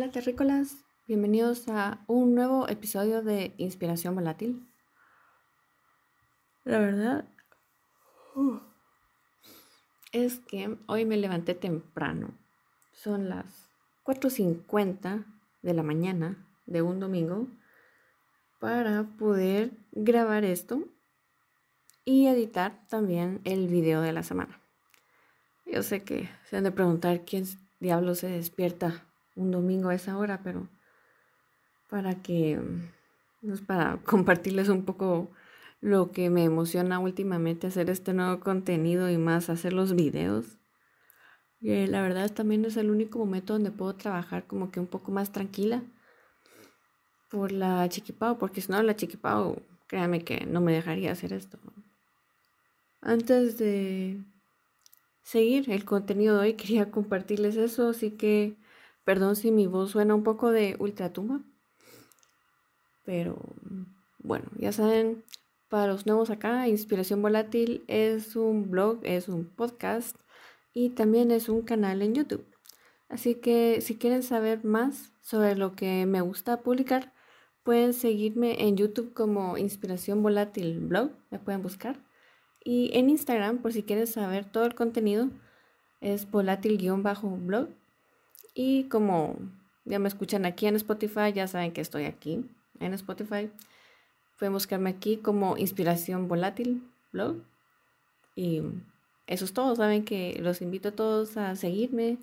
Hola terrícolas, bienvenidos a un nuevo episodio de Inspiración Volátil. La verdad uh, es que hoy me levanté temprano. Son las 4.50 de la mañana de un domingo para poder grabar esto y editar también el video de la semana. Yo sé que se han de preguntar quién diablo se despierta un domingo a esa hora, pero para que, pues para compartirles un poco lo que me emociona últimamente hacer este nuevo contenido y más hacer los videos. La verdad también es el único momento donde puedo trabajar como que un poco más tranquila por la chiquipao, porque si no la chiquipao, créame que no me dejaría hacer esto. Antes de seguir el contenido de hoy, quería compartirles eso, así que perdón si mi voz suena un poco de ultratumba. Pero bueno, ya saben, para los nuevos acá, Inspiración Volátil es un blog, es un podcast y también es un canal en YouTube. Así que si quieren saber más sobre lo que me gusta publicar, pueden seguirme en YouTube como Inspiración Volátil Blog, me pueden buscar. Y en Instagram, por si quieren saber todo el contenido, es volátil-blog. Y como ya me escuchan aquí en Spotify, ya saben que estoy aquí en Spotify. Pueden buscarme aquí como Inspiración Volátil Blog. Y eso es todo. Saben que los invito a todos a seguirme.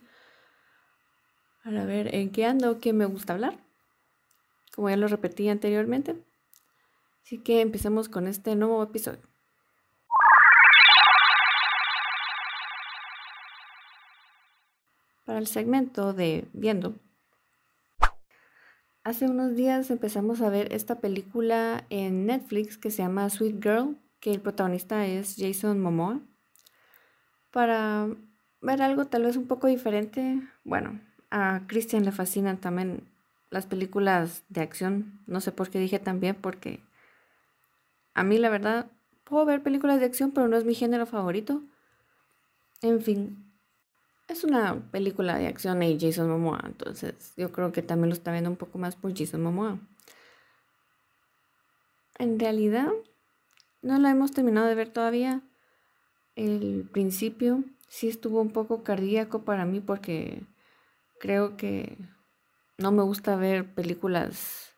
Para ver en qué ando, qué me gusta hablar. Como ya lo repetí anteriormente. Así que empecemos con este nuevo episodio. El segmento de Viendo, hace unos días empezamos a ver esta película en Netflix que se llama Sweet Girl, que el protagonista es Jason Momoa. Para ver algo tal vez un poco diferente, bueno, a Christian le fascinan también las películas de acción. No sé por qué dije también, porque a mí la verdad puedo ver películas de acción, pero no es mi género favorito. En fin, es una película de acción y Jason Momoa, entonces yo creo que también lo está viendo un poco más por Jason Momoa. En realidad, no la hemos terminado de ver todavía. El principio sí estuvo un poco cardíaco para mí porque creo que no me gusta ver películas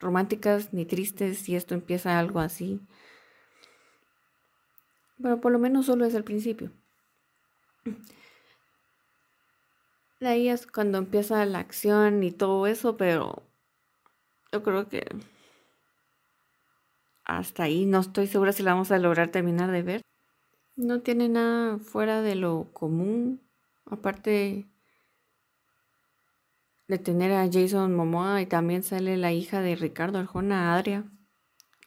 románticas ni tristes si esto empieza algo así. Pero por lo menos solo es el principio. Ahí es cuando empieza la acción y todo eso, pero yo creo que hasta ahí no estoy segura si la vamos a lograr terminar de ver. No tiene nada fuera de lo común, aparte de tener a Jason Momoa y también sale la hija de Ricardo Arjona, Adria,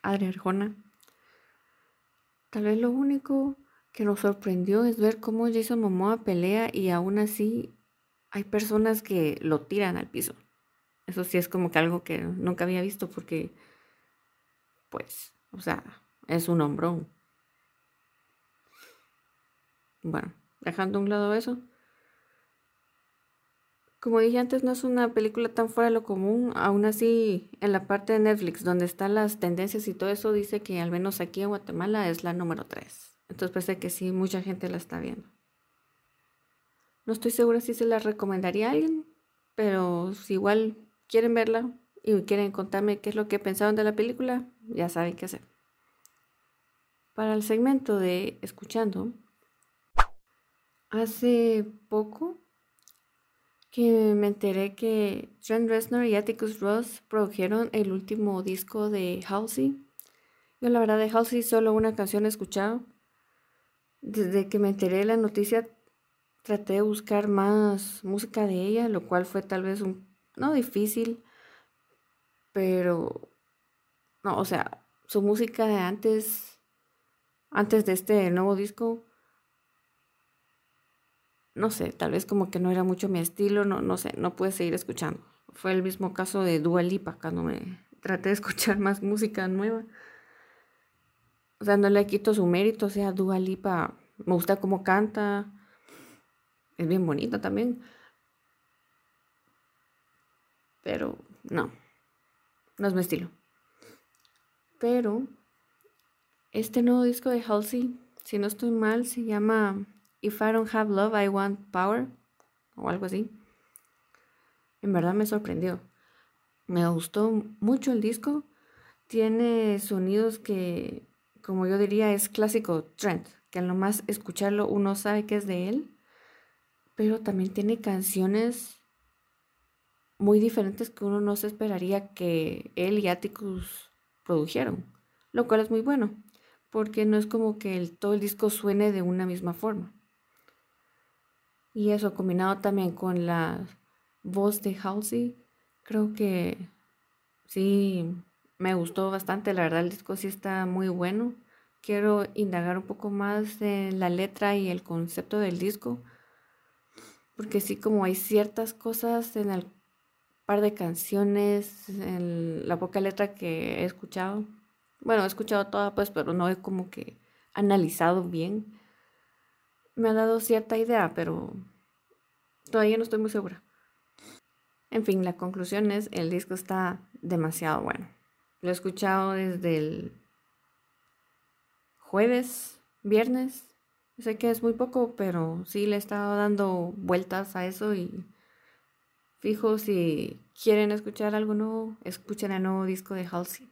Adria Arjona. Tal vez lo único que nos sorprendió es ver cómo Jason Momoa pelea y aún así hay personas que lo tiran al piso. Eso sí es como que algo que nunca había visto porque, pues, o sea, es un hombrón. Bueno, dejando a un lado eso. Como dije antes, no es una película tan fuera de lo común. Aún así, en la parte de Netflix, donde están las tendencias y todo eso, dice que al menos aquí en Guatemala es la número 3. Entonces parece que sí, mucha gente la está viendo. No estoy segura si se la recomendaría a alguien, pero si igual quieren verla y quieren contarme qué es lo que pensaron de la película, ya saben qué hacer. Para el segmento de escuchando, hace poco que me enteré que Trent Reznor y Atticus Ross produjeron el último disco de Halsey. Yo la verdad de Halsey solo una canción he escuchado. Desde que me enteré de la noticia traté de buscar más música de ella, lo cual fue tal vez un, no difícil, pero, no, o sea, su música de antes, antes de este nuevo disco, no sé, tal vez como que no era mucho mi estilo, no, no sé, no pude seguir escuchando. Fue el mismo caso de Dua Lipa cuando me traté de escuchar más música nueva. O sea, no le quito su mérito, o sea, Dua Lipa me gusta cómo canta, es bien bonita también. pero no, no es mi estilo. Pero este nuevo disco de Halsey, si no estoy mal, se llama If I Don't Have Love, I Want Power o algo así. En verdad me sorprendió. Me gustó mucho el disco. Tiene sonidos que, como yo diría, es clásico trend, que al nomás escucharlo uno sabe que es de él, pero también tiene canciones muy diferentes que uno no se esperaría que él y Atticus produjeron, lo cual es muy bueno, porque no es como que el, todo el disco suene de una misma forma. Y eso combinado también con la voz de Halsey, creo que sí me gustó bastante, la verdad el disco sí está muy bueno. Quiero indagar un poco más en la letra y el concepto del disco, porque sí como hay ciertas cosas en el par de canciones, en la poca letra que he escuchado. Bueno, he escuchado toda pues, pero no he como que analizado bien. Me ha dado cierta idea, pero todavía no estoy muy segura. En fin, la conclusión es, el disco está demasiado bueno. Lo he escuchado desde el jueves, viernes. Sé que es muy poco, pero sí le he estado dando vueltas a eso y Fijo, si quieren escuchar algo nuevo, escuchen el nuevo disco de Halsey.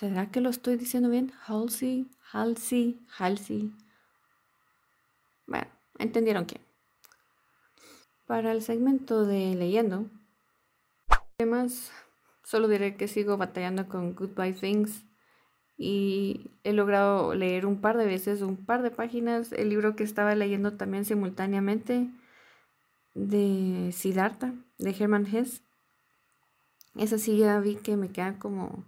¿Será que lo estoy diciendo bien? Halsey, Halsey, Halsey. Bueno, entendieron que. Para el segmento de leyendo, además, solo diré que sigo batallando con Goodbye Things y he logrado leer un par de veces, un par de páginas, el libro que estaba leyendo también simultáneamente de Siddhartha, de Hermann Hesse. Esa sí ya vi que me quedan como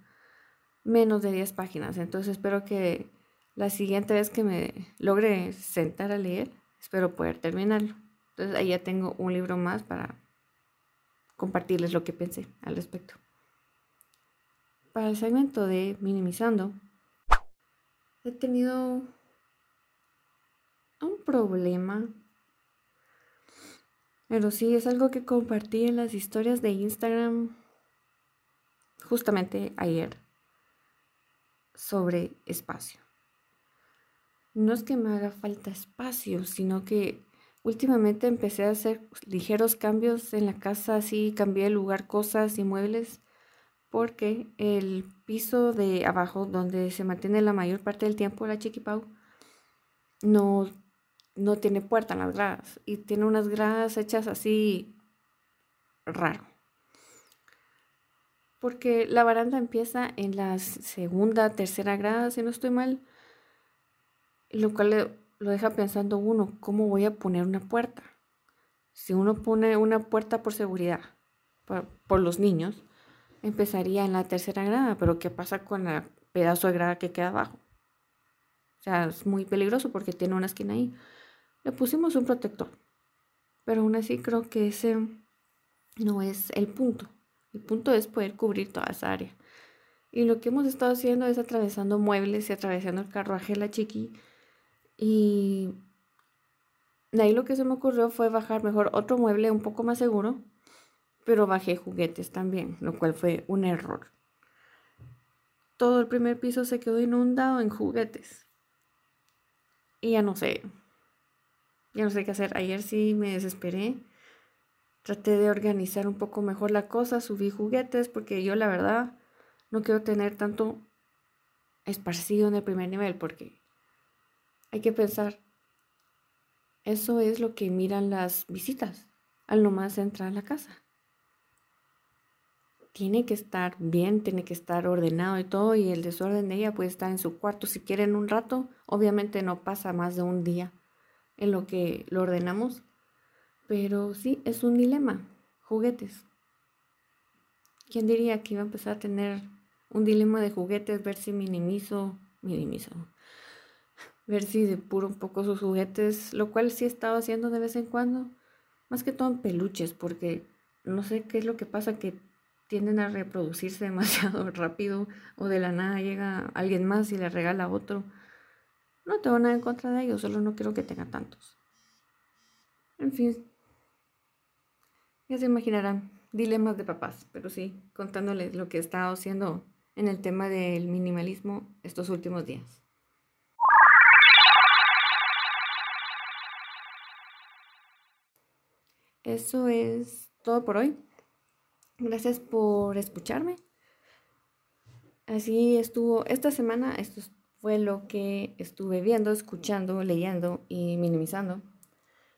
menos de 10 páginas. Entonces espero que la siguiente vez que me logre sentar a leer, espero poder terminarlo. Entonces ahí ya tengo un libro más para compartirles lo que pensé al respecto. Para el segmento de minimizando, he tenido un problema pero sí, es algo que compartí en las historias de Instagram justamente ayer sobre espacio. No es que me haga falta espacio, sino que últimamente empecé a hacer ligeros cambios en la casa, así cambié de lugar cosas y muebles, porque el piso de abajo, donde se mantiene la mayor parte del tiempo la chiquipau, no no tiene puerta en las gradas y tiene unas gradas hechas así raro. Porque la baranda empieza en la segunda, tercera grada, si no estoy mal, lo cual lo deja pensando uno, ¿cómo voy a poner una puerta? Si uno pone una puerta por seguridad, por, por los niños, empezaría en la tercera grada, pero ¿qué pasa con el pedazo de grada que queda abajo? O sea, es muy peligroso porque tiene una esquina ahí. Le pusimos un protector, pero aún así creo que ese no es el punto. El punto es poder cubrir toda esa área. Y lo que hemos estado haciendo es atravesando muebles y atravesando el carruaje de la chiqui. Y de ahí lo que se me ocurrió fue bajar mejor otro mueble un poco más seguro, pero bajé juguetes también, lo cual fue un error. Todo el primer piso se quedó inundado en juguetes. Y ya no sé, ya no sé qué hacer. Ayer sí me desesperé. Traté de organizar un poco mejor la cosa, subí juguetes porque yo la verdad no quiero tener tanto esparcido en el primer nivel porque hay que pensar, eso es lo que miran las visitas al nomás entrar a la casa. Tiene que estar bien, tiene que estar ordenado y todo y el desorden de ella puede estar en su cuarto si quieren un rato, obviamente no pasa más de un día en lo que lo ordenamos. Pero sí, es un dilema. Juguetes. ¿Quién diría que iba a empezar a tener un dilema de juguetes? Ver si minimizo, minimizo. Ver si depuro un poco sus juguetes, lo cual sí he estado haciendo de vez en cuando. Más que todo en peluches, porque no sé qué es lo que pasa, que tienden a reproducirse demasiado rápido o de la nada llega alguien más y le regala otro. No tengo nada en contra de ellos, solo no quiero que tenga tantos. En fin, ya se imaginarán, dilemas de papás, pero sí, contándoles lo que he estado haciendo en el tema del minimalismo estos últimos días. Eso es todo por hoy. Gracias por escucharme. Así estuvo esta semana. Esto fue lo que estuve viendo, escuchando, leyendo y minimizando.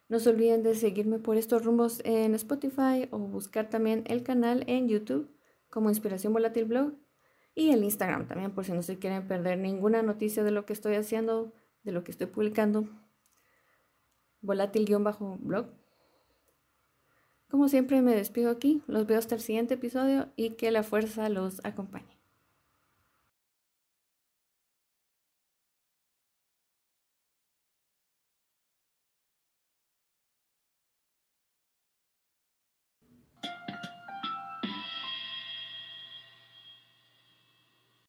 No se olviden de seguirme por estos rumbos en Spotify o buscar también el canal en YouTube como Inspiración Volátil Blog y el Instagram también por si no se quieren perder ninguna noticia de lo que estoy haciendo, de lo que estoy publicando. Volátil-blog. Como siempre me despido aquí, los veo hasta el siguiente episodio y que la fuerza los acompañe.